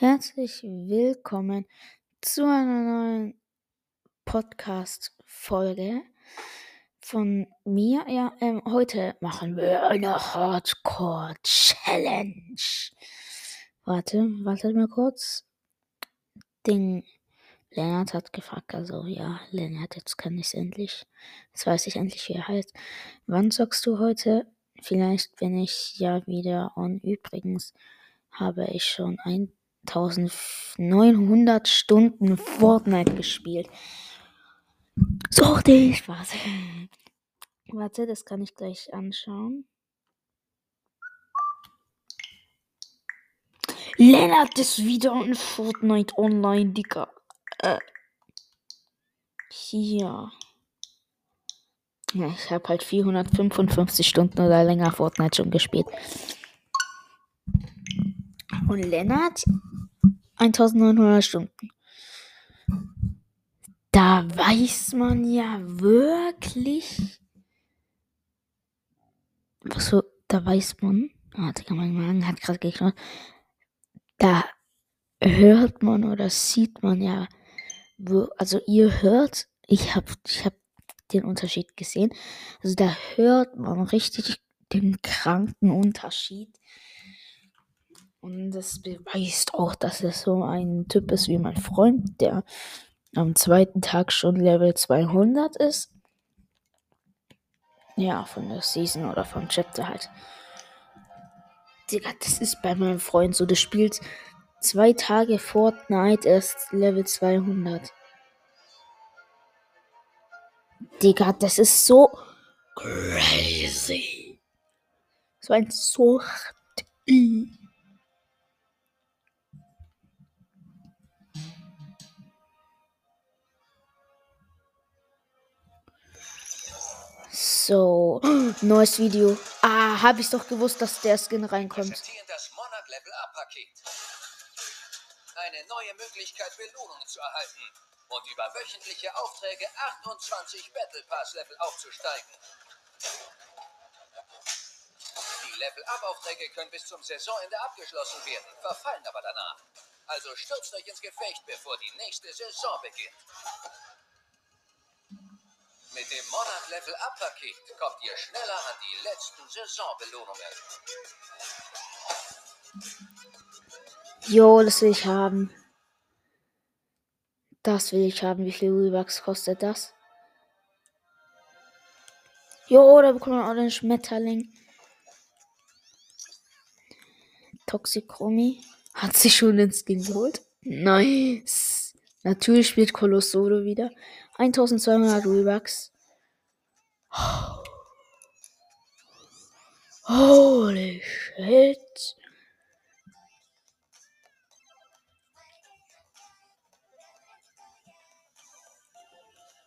Herzlich willkommen zu einer neuen Podcast-Folge von mir. Ja, ähm, heute machen wir eine Hardcore-Challenge. Warte, warte mal kurz. Ding. Lennart hat gefragt, also ja, Lennart, jetzt kann ich es endlich. Jetzt weiß ich endlich, wie er heißt. Wann zockst du heute? Vielleicht bin ich ja wieder on. Übrigens habe ich schon 1900 Stunden Fortnite gespielt. So richtig Spaß. Warte, das kann ich gleich anschauen. Lennart ist wieder in Fortnite online, Digga. Äh, hier. Ja, ich habe halt 455 Stunden oder länger Fortnite schon gespielt. Und Lennart 1900 Stunden. Da weiß man ja wirklich. Was so, da weiß man. Warte, kann mein Magen hat gerade geschaut. Da hört man oder sieht man ja also ihr hört, ich habe ich hab den Unterschied gesehen. Also da hört man richtig den kranken Unterschied. Und das beweist auch, dass er so ein Typ ist wie mein Freund, der am zweiten Tag schon Level 200 ist. Ja, von der Season oder vom Chapter halt. Digga, das ist bei meinem Freund so. Der spielt Zwei Tage Fortnite erst Level 200. Digga, das ist so crazy. So ein Sucht. So, neues Video. Ah, hab ich doch gewusst, dass der Skin reinkommt. Das Monat Level Up Paket eine neue Möglichkeit, Belohnungen zu erhalten und über wöchentliche Aufträge 28 Battle Pass Level aufzusteigen. Die Level-Up-Aufträge können bis zum Saisonende abgeschlossen werden, verfallen aber danach. Also stürzt euch ins Gefecht, bevor die nächste Saison beginnt. Mit dem Monat Level Up Paket kommt ihr schneller an die letzten Saisonbelohnungen. Jo, das will ich haben. Das will ich haben. Wie viel Rebucks kostet das? Jo, da bekommen wir auch den Schmetterling. Toxicromi. Hat sich schon den Skin geholt. Nice. Natürlich spielt Colossolo wieder. 1200 Rebucks. Holy shit.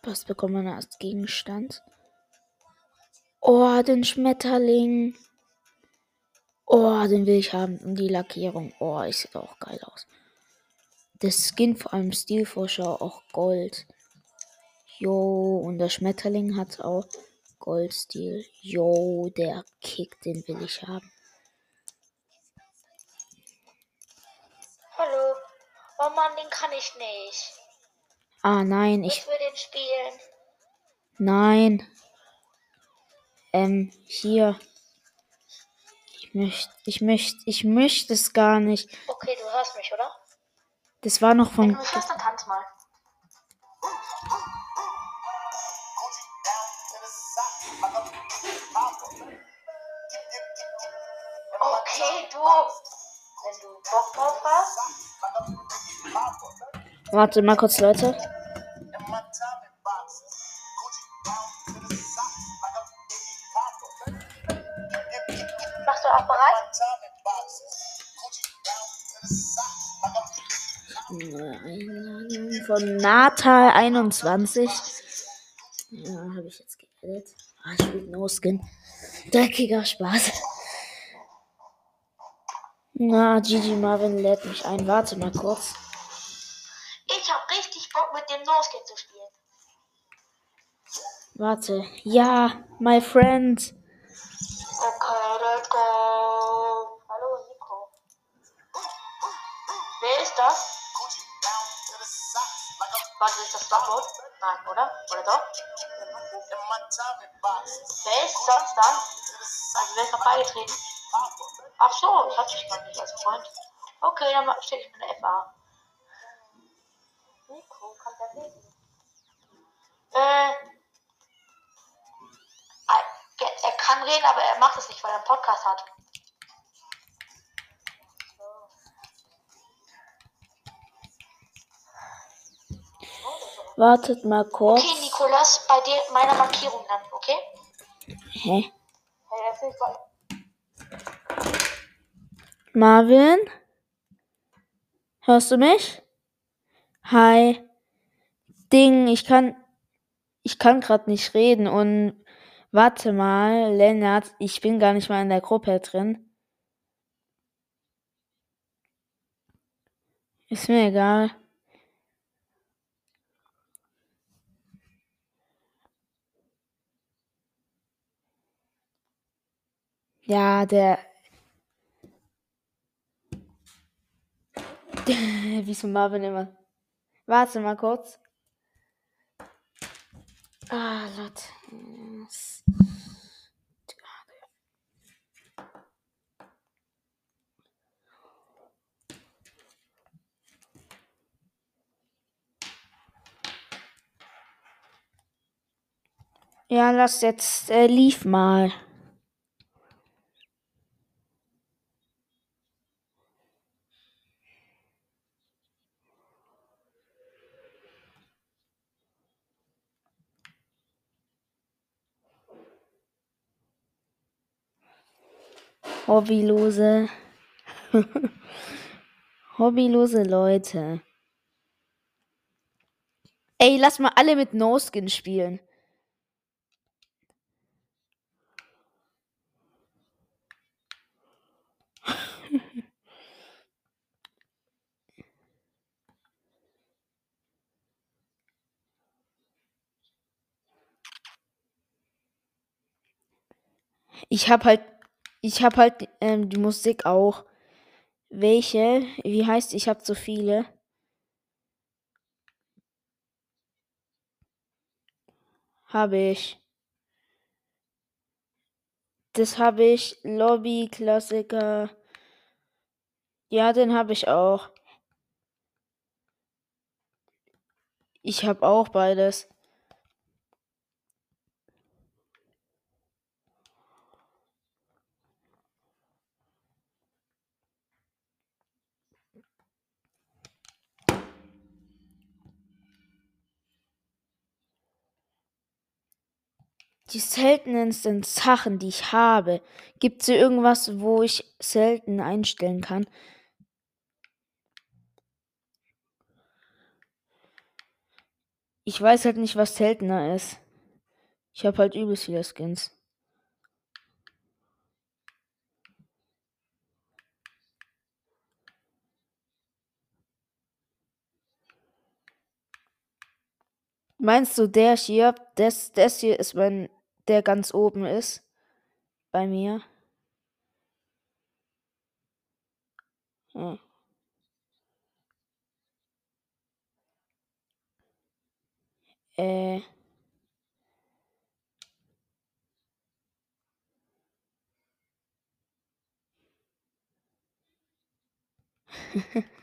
Was bekommt man als Gegenstand? Oh, den Schmetterling. Oh, den will ich haben. Und die Lackierung. Oh, ich sieht auch geil aus. Der Skin, vor allem Stilvorschau, auch Gold. Jo, und der Schmetterling hat auch Goldstil. Jo, der Kick, den will ich haben. Hallo. Oh Mann, den kann ich nicht. Ah, nein, ich. Ich will den spielen. Nein. Ähm, hier. Ich möchte, ich möchte, ich möchte es gar nicht. Okay, du hörst mich, oder? Das war noch von. Hörst, dann tanz mal. Okay, du. Wenn du Bock drauf hast. Warte mal kurz, Leute. Machst du auch bereit? Von Natal 21. Ja, habe ich jetzt geedit. Ah, ich spiele No Skin. Dreckiger Spaß. Na, Gigi Marvin lädt mich ein. Warte mal kurz. Ich hab richtig Bock mit dem No-Skin zu spielen. Warte. Ja, my friend. Okay, let's go. Hallo, Nico. Wer ist das? Warte, ist das Stockmode? Nein, oder? Oder doch? Wer ist sonst dann? Also wer ist noch beigetreten? Ach so, das hatte ich noch nicht als Freund. Okay, dann stelle ich meine FA. Nico, kommt der lesen? Äh, er kann reden, aber er macht es nicht, weil er einen Podcast hat. Wartet mal kurz. Okay, Nikolas, bei dir meine Markierung dann, okay? Hä? Marvin? Hörst du mich? Hi. Ding, ich kann. Ich kann gerade nicht reden und. Warte mal, Lennart, ich bin gar nicht mal in der Gruppe drin. Ist mir egal. Ja, der. Wieso Marvin immer? Warte mal kurz. Ah, Leute. Ja, lass jetzt äh, lief mal. Hobbylose. Hobbylose Leute. Ey, lass mal alle mit No-Skin spielen. Ich hab halt, ich hab halt ähm, die Musik auch. Welche? Wie heißt? Ich hab so viele. Habe ich. Das habe ich. Lobby, Klassiker. Ja, den habe ich auch. Ich habe auch beides. Die seltensten Sachen, die ich habe. Gibt es irgendwas, wo ich selten einstellen kann? Ich weiß halt nicht, was seltener ist. Ich habe halt übelst viele Skins. Meinst du, der hier, das, das hier ist mein, der ganz oben ist? Bei mir? Hm. Äh.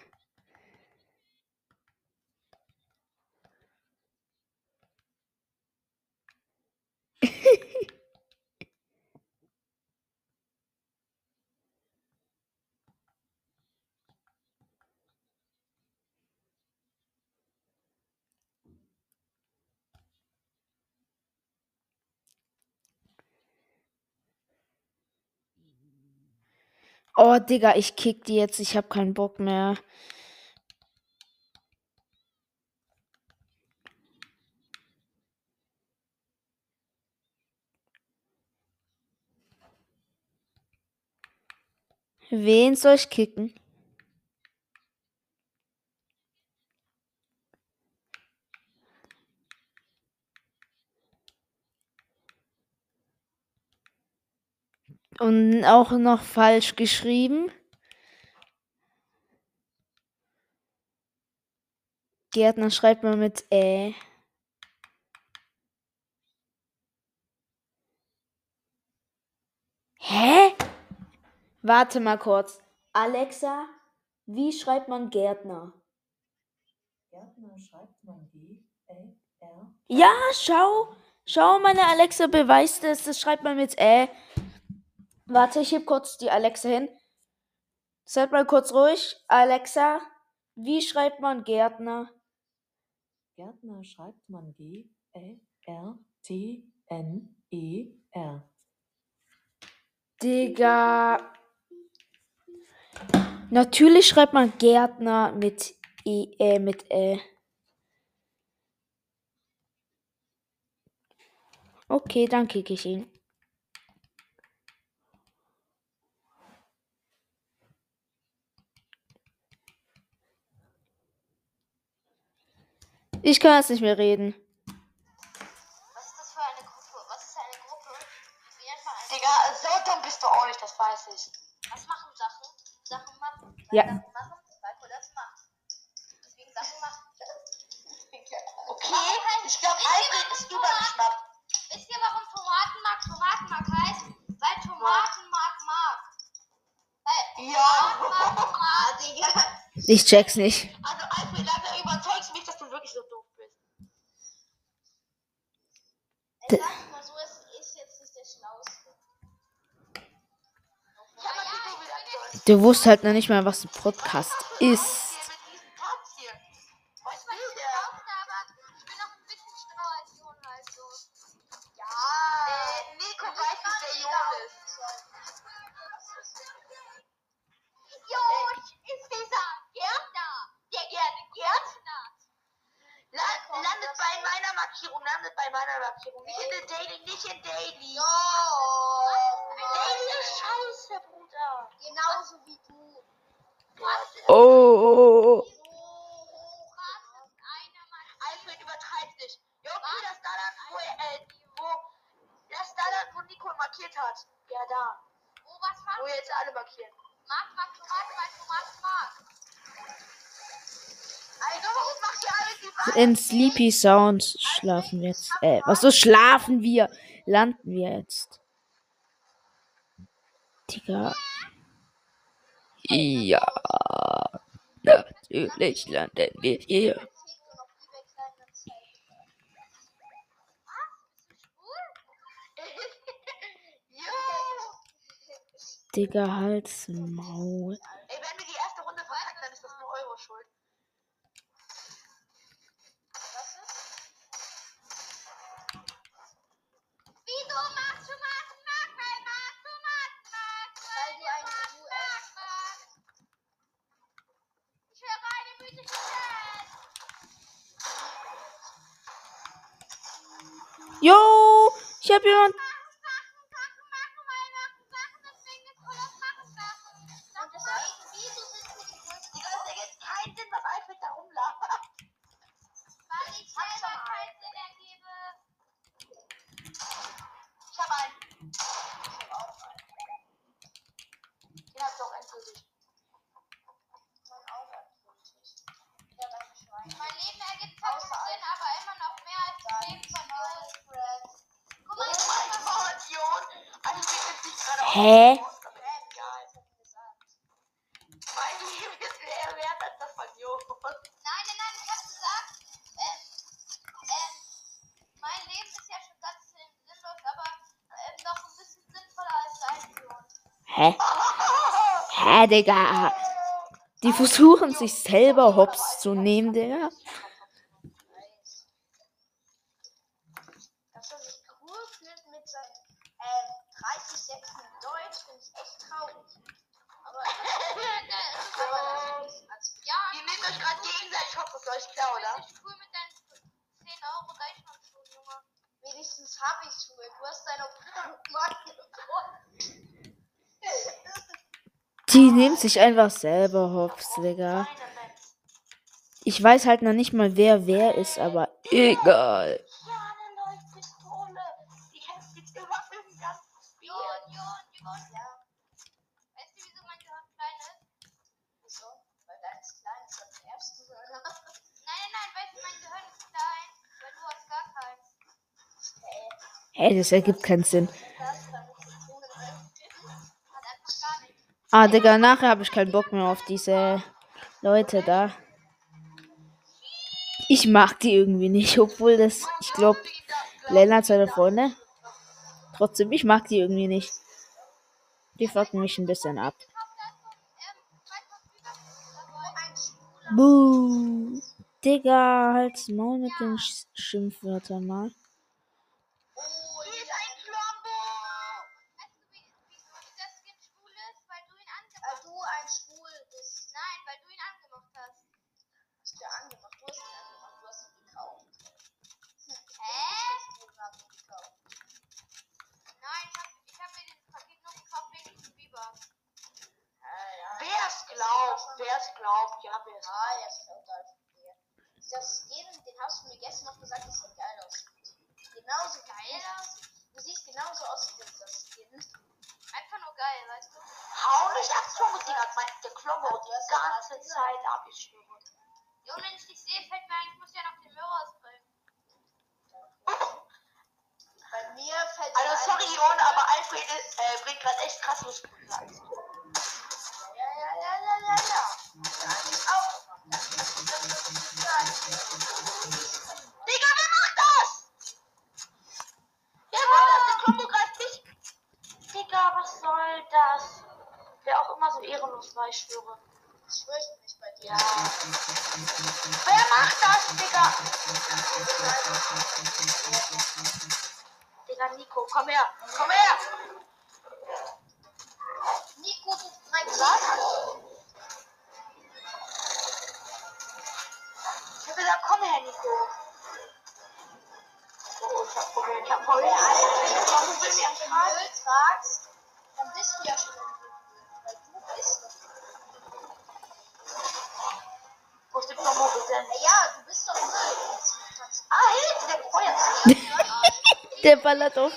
Oh, Digga, ich kick die jetzt. Ich hab keinen Bock mehr. Wen soll ich kicken? Und auch noch falsch geschrieben. Gärtner schreibt man mit Ä. Hä? Warte mal kurz. Alexa, wie schreibt man Gärtner? Gärtner schreibt man G, Ä, R. Ja, schau. Schau, meine Alexa beweist es. Das schreibt man mit Ä. Warte, ich heb kurz die Alexa hin. Seid mal kurz ruhig. Alexa, wie schreibt man Gärtner? Gärtner schreibt man G, Ä, R, T, N, E, R. Digga. Natürlich schreibt man Gärtner mit E, äh, mit Ä. Okay, dann kicke ich ihn. Ich kann jetzt nicht mehr reden. Was ist das für eine Gruppe? Was ist eine Gruppe? Wie nennt man eine Digga, so dumm bist du auch nicht, das weiß ich. Was machen Sachen? Sachen machen. Ja. Sachen machen, weil das macht. Deswegen Sachen machen. Okay, ich glaube, Alfred ist übergeschnappt. Wisst ihr, warum Tomatenmark Tomatenmark heißt? Weil Tomatenmark mag. Weil Ja. Tomatenmark mag. Digga. Ich check's nicht. Also, Alfred, leider überzeugst mich, dass du wirklich so doof bist. Ich sag mal so, es ist jetzt nicht der Schlauste. Ich hab mal die Google aktuell. Du wusstest halt noch nicht mal, was ein Podcast ist. Landet bei meiner Markierung. Nicht in der Daily, nicht in Daily. Jo. In Sleepy Sound schlafen wir jetzt. Äh, was so schlafen wir? Landen wir jetzt. Digga. Ja. Natürlich landen wir hier. Digga, Hals, Maul. Ey, wenn wir die erste Runde verkacken, dann ist das nur eure Schuld. Wieso magst du Tomatenmark? Weil Mark Tomatenmark. Weil du ein US. Ich höre eine mythische Welt. Jo, Digga? Die versuchen sich selber hops zu nehmen, Digga. sich einfach selber hops, Digga. Ich weiß halt noch nicht mal, wer wer ist, aber egal. Hey, das ergibt keinen Sinn. Ah, Digga, nachher habe ich keinen Bock mehr auf diese Leute da. Ich mag die irgendwie nicht, obwohl das, ich glaube, Lena hat seine Freunde. Trotzdem, ich mag die irgendwie nicht. Die fucken mich ein bisschen ab. Buh. Digga, halt's mal mit den Sch Schimpfwörtern mal. Also sorry, Jon, aber Alfred äh, bringt gerade echt krass los. Komm her! Nico, du mein Glas. Ich hab gesagt, komm her, Nico. Oh, ich hab Probleme. Ich hab Probleme. Wenn du Probleme am Müll tragst, dann bist du ja schon im Müll. Weil du bist das. Wo steht noch Mobile? Ja, du bist doch im Müll. Ah, hey, der Feuer. Der ballert auf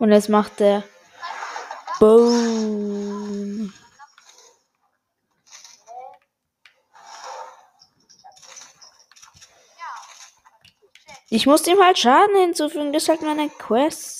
Und jetzt macht er Boom. Ich muss ihm halt Schaden hinzufügen, das ist halt meine Quest.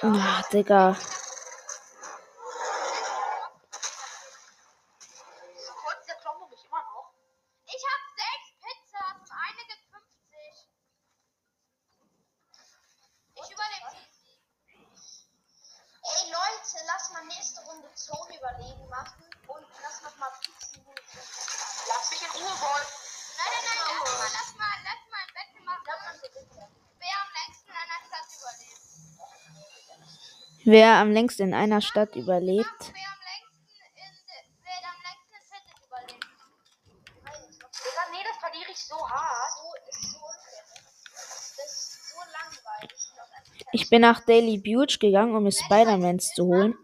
啊这个 Wer am längsten in einer Stadt überlebt. Ich bin nach Daily Butte gegangen, um mir Spider-Mans zu holen.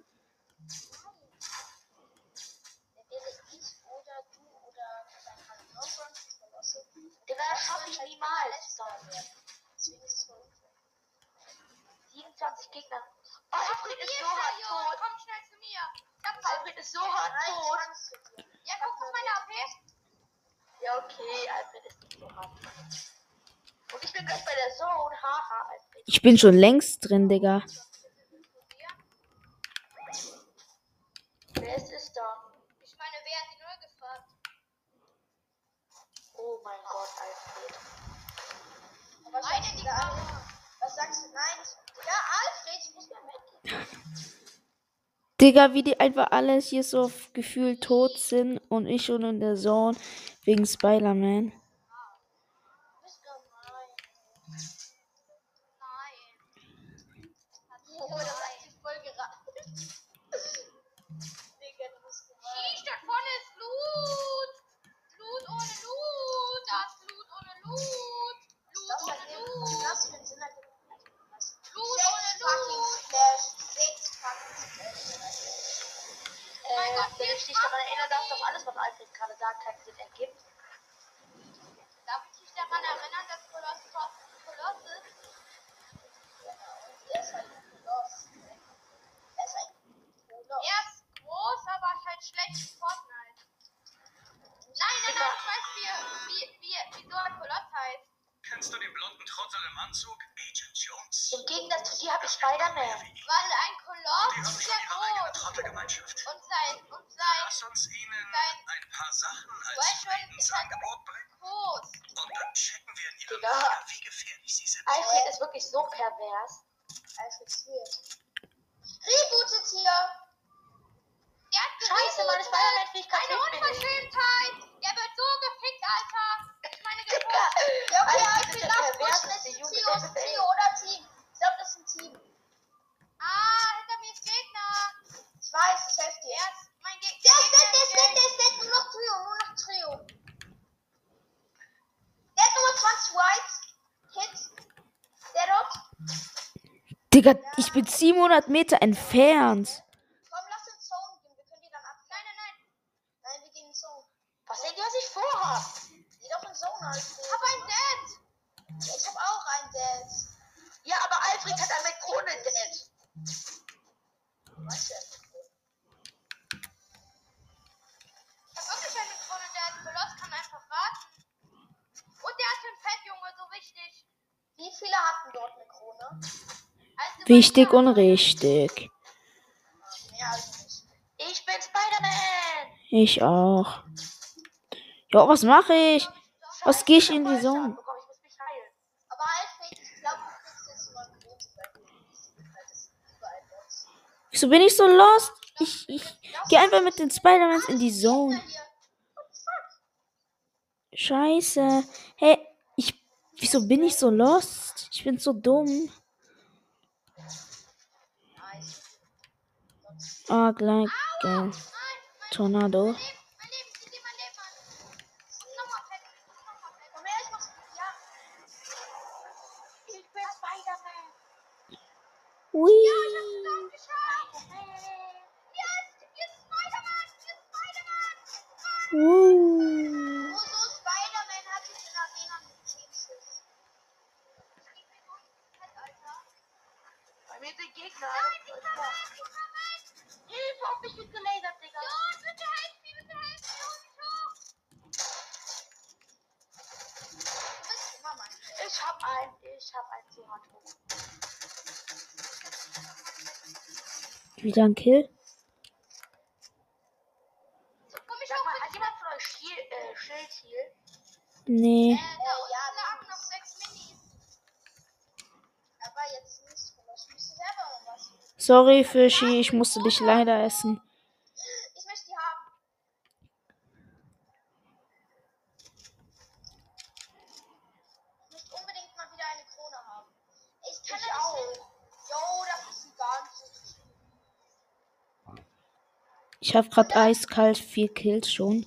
bin schon längst drin, Digga. Wer ist es da? Ich meine, wer hat die Null gefragt? Oh mein Gott, Alfred. Was Eine, die Was sagst du? Nein. Digga, Alfred, ich muss mal weg. Digga, wie die einfach alles hier so gefühlt tot sind und ich schon in der Zone wegen Spider-Man. daran erinnern, dass doch alles, was Alfred gerade sagt, keinen Sinn ergibt. Darf ich dich daran erinnern, dass Koloss trotzdem Koloss ist? Er ist ein Koloss. Er ist ein Koloss. Er ist groß, aber halt schlecht in Fortnite. Nein, nein, nein, ich weiß, wie, wie, wie, wie so ein Koloss heißt. Kennst du den blonden Trottel im Anzug? Agent Jones. Im Gegensatz zu dir habe ich Spider-Man. Weil ein Koloss ist ja groß. Und sein weißt schon, ist halt groß. Und dann checken wir in ihrem Alfred ist wirklich so pervers. Digga, ich bin 700 Meter entfernt. wichtig und richtig. Ich bin Spider-Man! Ich auch. Ja, was mache ich? Was gehe ich in die Sonne? Wieso bin ich so lost? Ich, ich gehe einfach mit den Spider-Mans in die Zone. Scheiße. Hey, ich. Wieso bin ich so lost? Ich bin so dumm. like a tornado. Whee! wieder ein Kill. Nee. Äh, da oh, ja, lagen noch sechs Minis. Aber jetzt nicht. Ich musste selber was. Sorry, Fischi, ich musste dich leider essen. habe gerade eiskalt vier Kills schon.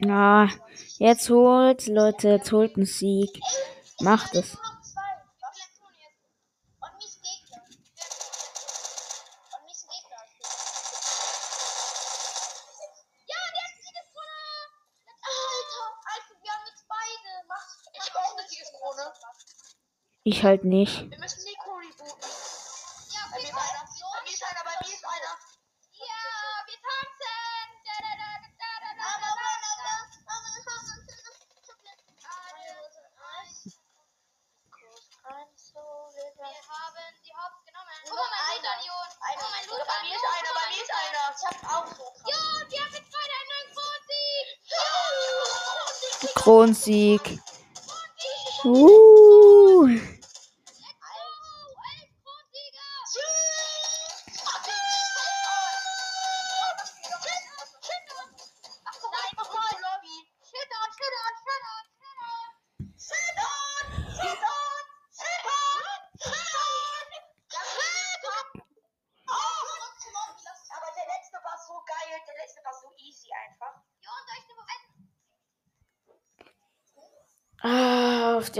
Ja, jetzt holt, Leute, jetzt holt einen Sieg. Macht es. Ich halt nicht.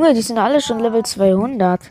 Junge, die sind alle schon Level 200.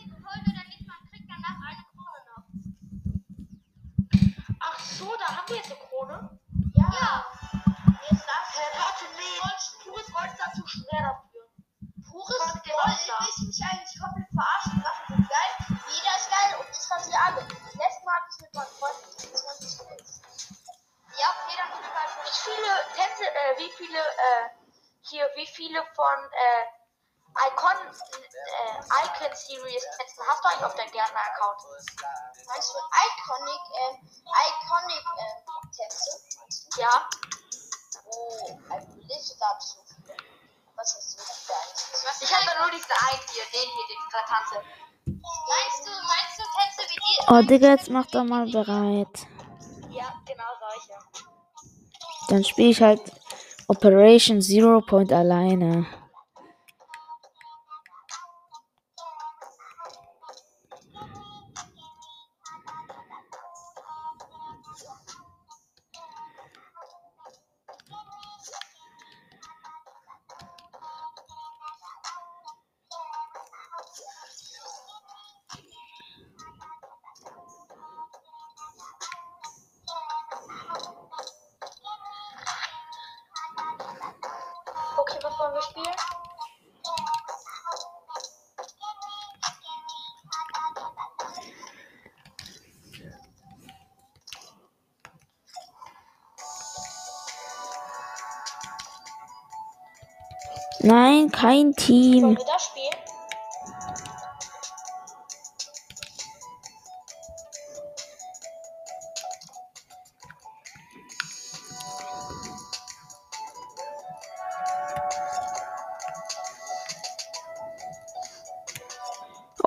von äh, Icon, äh, Icon Series testen. Hast du eigentlich auf deinem Gärtner-Account? Meinst du Iconic, ähm, Iconic, ähm, du? Ja. Oh, ein Liste dazu. Was hast du für eins? Ich habe nur diesen einen hier, den hier, den ich gerade tanze. Meinst du, meinst du Tänze wie die? Oh, Digga, jetzt mach doch mal bereit. Ja, genau solche. Dann spiele ich halt Operation Zero Point alleine.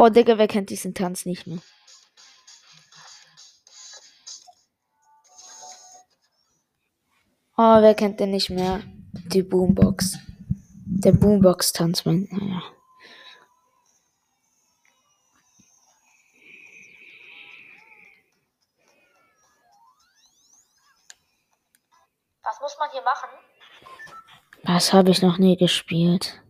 Oh, Digga, wer kennt diesen Tanz nicht mehr? Oh, wer kennt den nicht mehr? Die Boombox. Der Boombox-Tanz, mein. Naja. Was muss man hier machen? Das habe ich noch nie gespielt.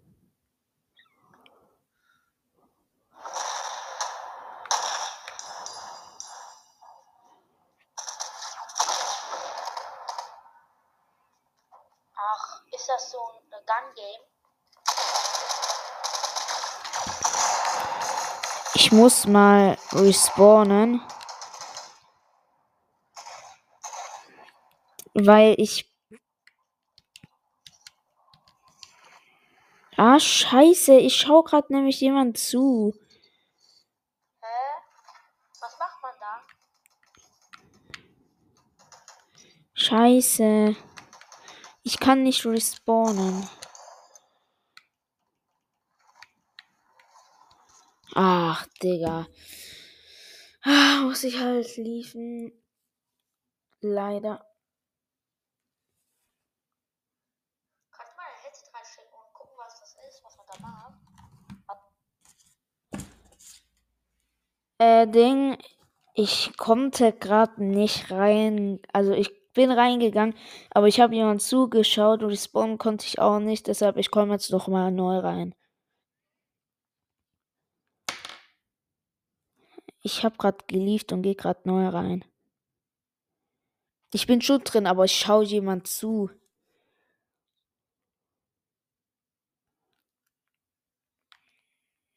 Ach, ist das so ein äh, Gun-Game? Ich muss mal respawnen. Weil ich. Ah, scheiße. Ich schau grad nämlich jemand zu. Hä? Was macht man da? Scheiße. Ich kann nicht respawnen. Ach, Digga. Ah, muss ich halt liefen. Leider. Kannst mal ein Headset reinstecken und gucken, was das ist, was man da macht? Äh, Ding. Ich konnte gerade nicht rein. Also ich bin reingegangen, aber ich habe jemand zugeschaut und respawnen konnte ich auch nicht. Deshalb, ich komme jetzt noch mal neu rein. Ich habe gerade gelieft und gehe gerade neu rein. Ich bin schon drin, aber ich schaue jemand zu.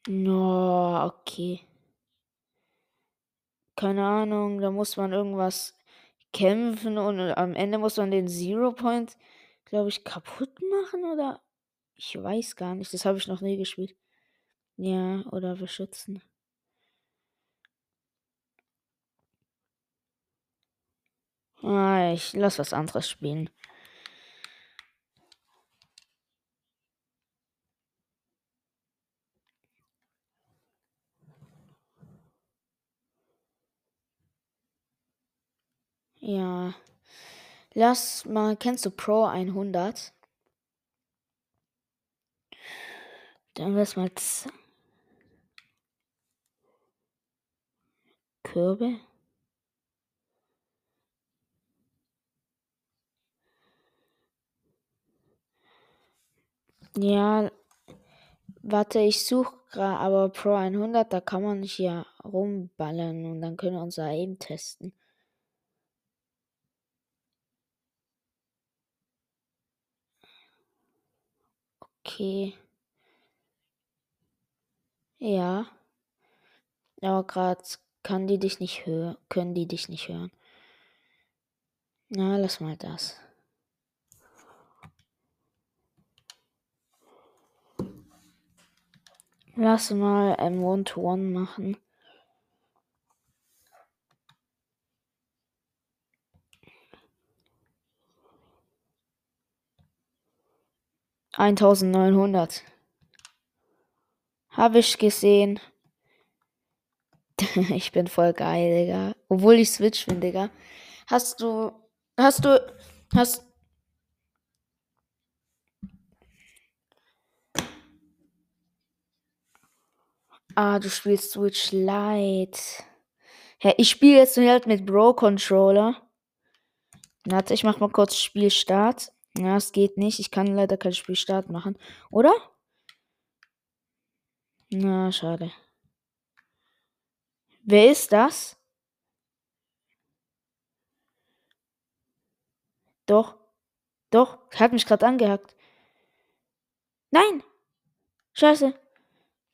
No, okay. Keine Ahnung, da muss man irgendwas kämpfen und am Ende muss man den Zero Point, glaube ich, kaputt machen oder ich weiß gar nicht. Das habe ich noch nie gespielt. Ja, oder beschützen. Ah, ich lass was anderes spielen. Ja. Lass mal, kennst du Pro 100? Dann wär's mal Z Ja, warte, ich suche gerade, aber Pro 100, da kann man hier rumballern und dann können wir unser Aim testen. Okay. Ja. Aber gerade kann die dich nicht hören, können die dich nicht hören. Na, lass mal das. Lass mal ähm, One-to-One machen. Eintausendneunhundert. Habe ich gesehen. ich bin voll geil, Digga. Obwohl ich Switch bin, Digga. Hast du. Hast du. Hast. Ah, du spielst Switch Lite. Ja, ich spiele jetzt halt mit Bro Controller. Warte, ich mach mal kurz Spielstart. Ja, es geht nicht. Ich kann leider kein Spielstart machen. Oder? Na, schade. Wer ist das? Doch. Doch. Hat mich gerade angehackt. Nein. Scheiße.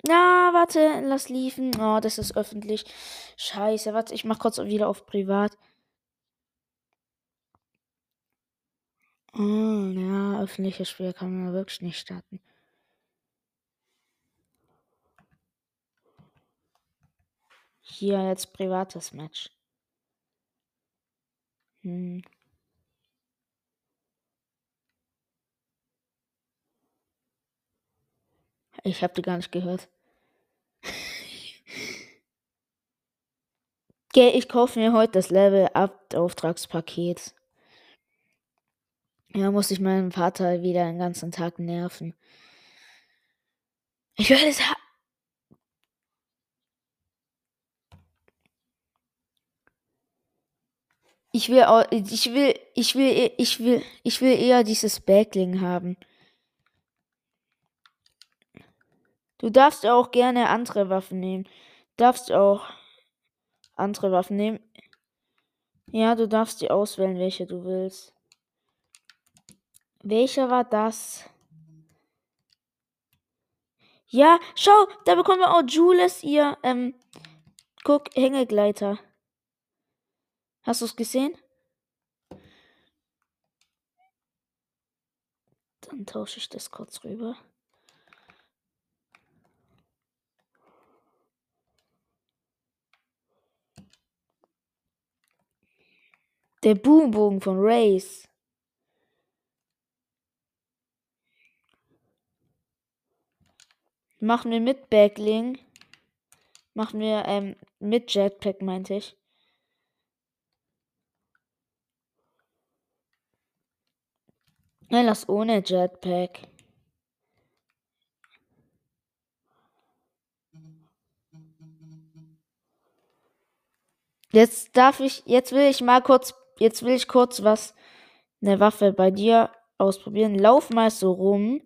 Na, warte. Lass liefen. Oh, das ist öffentlich. Scheiße. Warte, ich mach kurz wieder auf privat. Oh, ja, öffentliches Spiel kann man wirklich nicht starten. Hier jetzt privates Match. Hm. Ich hab die gar nicht gehört. Okay, ich kaufe mir heute das Level Up Auftragspaket. Ja, muss ich meinen Vater wieder den ganzen Tag nerven. Ich werde es ha Ich will, ich will, ich will, ich will, ich will eher dieses Backling haben. Du darfst auch gerne andere Waffen nehmen. Darfst auch andere Waffen nehmen. Ja, du darfst die auswählen, welche du willst. Welcher war das? Ja, schau, da bekommen wir auch Jules ihr, ähm, guck, Hängegleiter. Hast du es gesehen? Dann tausche ich das kurz rüber. Der Boombogen von Race. Machen wir mit Backling. Machen wir ähm, mit Jetpack, meinte ich. Nein, lass ohne Jetpack. Jetzt darf ich, jetzt will ich mal kurz, jetzt will ich kurz was, eine Waffe bei dir ausprobieren. Lauf mal so rum.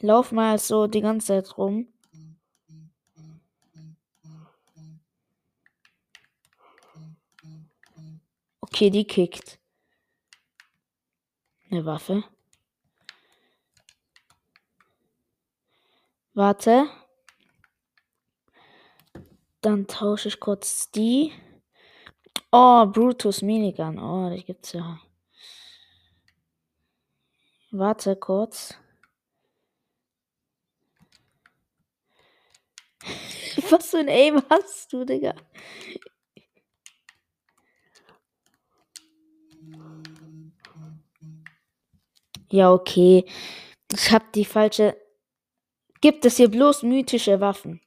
Lauf mal so die ganze Zeit rum. Okay, die kickt. Eine Waffe. Warte. Dann tausche ich kurz die. Oh, Brutus Minigun. Oh, die gibt's ja. Warte kurz. Was für ein Aim hast du, Digga? Ja, okay. Ich hab die falsche. Gibt es hier bloß mythische Waffen?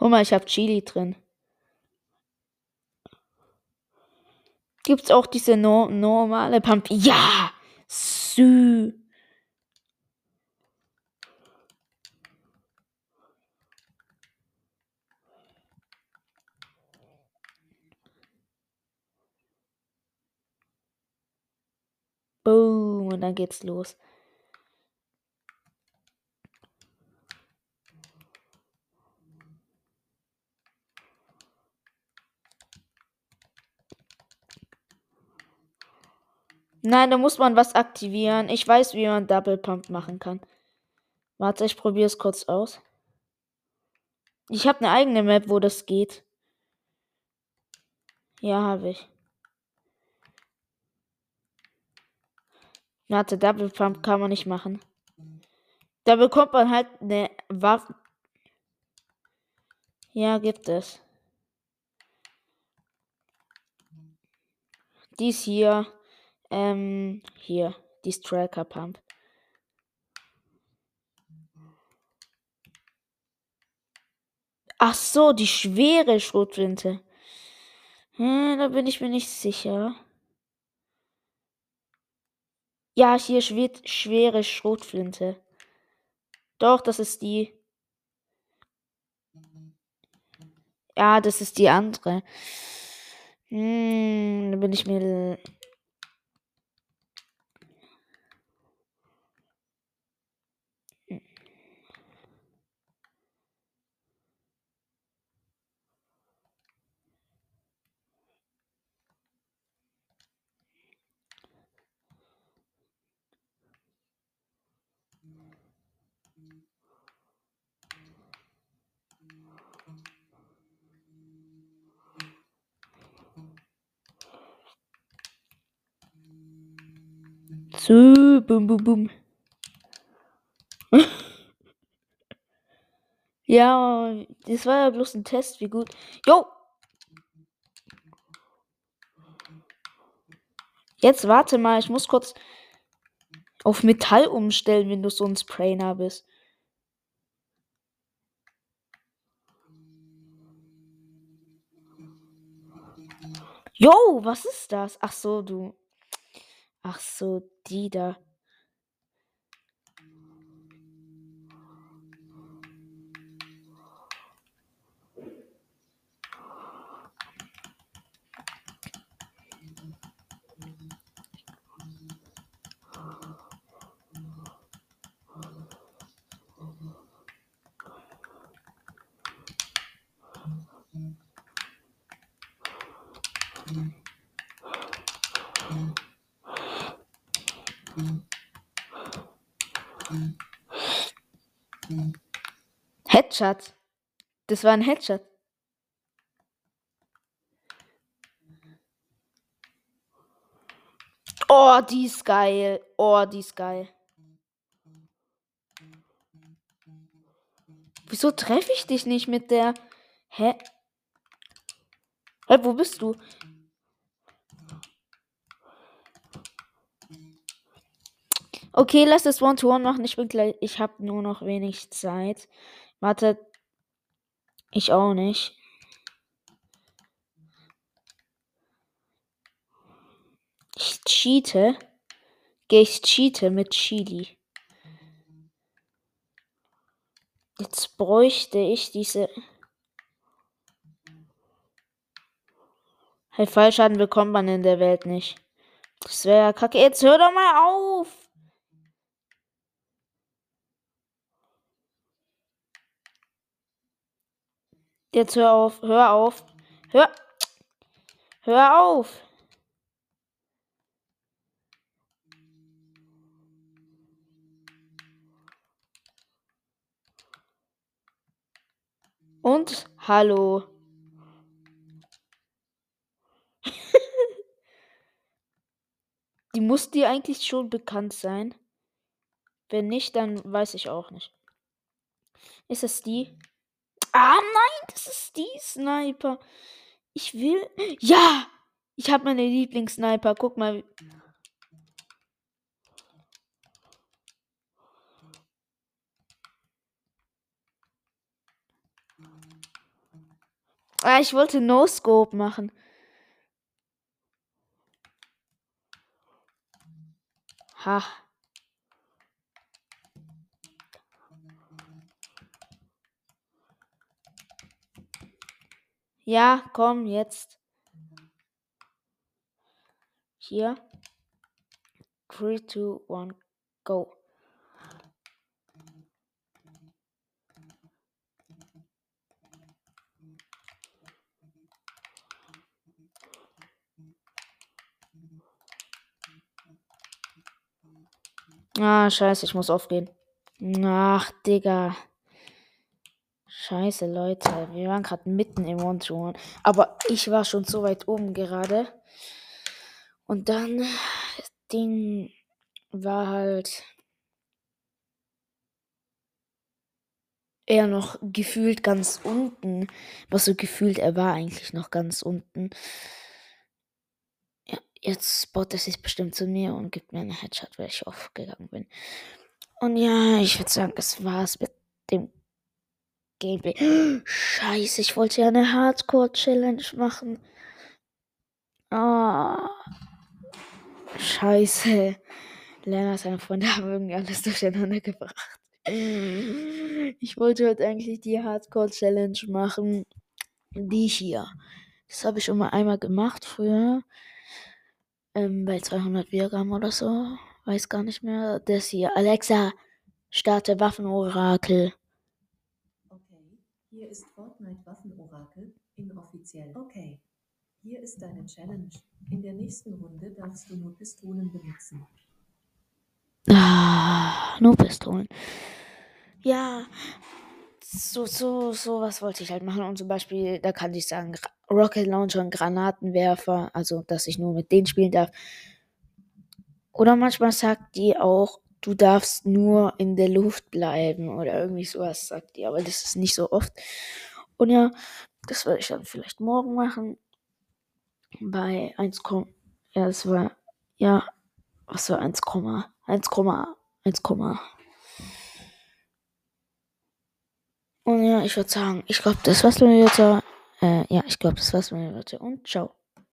Guck mal, ich hab Chili drin. Gibt's auch diese no normale Pump? Ja! Sü. Boom, und dann geht's los. Nein, da muss man was aktivieren. Ich weiß, wie man Double Pump machen kann. Warte, ich probiere es kurz aus. Ich habe eine eigene Map, wo das geht. Ja, habe ich. Warte, Double Pump kann man nicht machen. Da bekommt man halt eine Waffe. Ja, gibt es. Dies hier. Ähm, hier. Die Striker Pump. Ach so, die schwere Schrotflinte. Hm, da bin ich mir nicht sicher. Ja, hier schwert schwere Schrotflinte. Doch, das ist die. Ja, das ist die andere. Hm, da bin ich mir. So, bum, bum, bum. ja, das war ja bloß ein Test, wie gut. Jo! Jetzt warte mal, ich muss kurz auf Metall umstellen, wenn du so ein Sprainer bist. Jo, was ist das? Ach so, du. Ach so, die da. Headshot. Das war ein Headshot. Oh, die ist geil. Oh, die ist geil. Wieso treffe ich dich nicht mit der? Hä? Hä, wo bist du? Okay, lass das One-to-One machen. Ich bin gleich. Ich habe nur noch wenig Zeit. Warte. Ich auch nicht. Ich cheate. Geh ich cheate mit Chili. Jetzt bräuchte ich diese. Halt Fallschaden bekommt man in der Welt nicht. Das wäre ja kacke. Jetzt hör doch mal auf. Jetzt hör auf. Hör auf. Hör. Hör auf. Und hallo. Die muss dir eigentlich schon bekannt sein. Wenn nicht, dann weiß ich auch nicht. Ist es die? Ah nein, das ist die Sniper. Ich will. Ja! Ich habe meine Lieblingssniper. Guck mal. Ah, ich wollte No-Scope machen. Ha. Ja, komm, jetzt. Hier. 3, 2, 1, go. Ah, scheiße, ich muss aufgehen. Ach, Digga. Scheiße, Leute. Wir waren gerade mitten im One-to-One. Aber ich war schon so weit oben gerade. Und dann, das Ding war halt er noch gefühlt ganz unten. Was so gefühlt, er war eigentlich noch ganz unten. Ja, jetzt baut er sich bestimmt zu mir und gibt mir einen Headshot, weil ich aufgegangen bin. Und ja, ich würde sagen, das war's mit dem Gameplay. Scheiße, ich wollte ja eine Hardcore-Challenge machen. Ah. Scheiße. Lena, seine Freunde haben irgendwie alles durcheinander gebracht. Ich wollte heute eigentlich die Hardcore-Challenge machen. Die hier. Das habe ich schon mal einmal gemacht früher. Ähm, bei 200 Wiedergaben oder so. Weiß gar nicht mehr. Das hier. Alexa, starte Waffenorakel. Hier ist Fortnite Waffenorakel inoffiziell. Okay, hier ist deine Challenge. In der nächsten Runde darfst du nur Pistolen benutzen. Ah, nur Pistolen. Ja, so, so, so was wollte ich halt machen. Und zum Beispiel, da kann ich sagen, Rocket Launcher und Granatenwerfer, also dass ich nur mit denen spielen darf. Oder manchmal sagt die auch, du darfst nur in der Luft bleiben oder irgendwie sowas sagt die, aber das ist nicht so oft. Und ja, das werde ich dann vielleicht morgen machen. Bei 1, ja, es war, ja, was war 1, 1, 1, und ja, ich würde sagen, ich glaube, das war's mit mir heute. Äh, ja, ich glaube, das war's mit mir heute. Und ciao.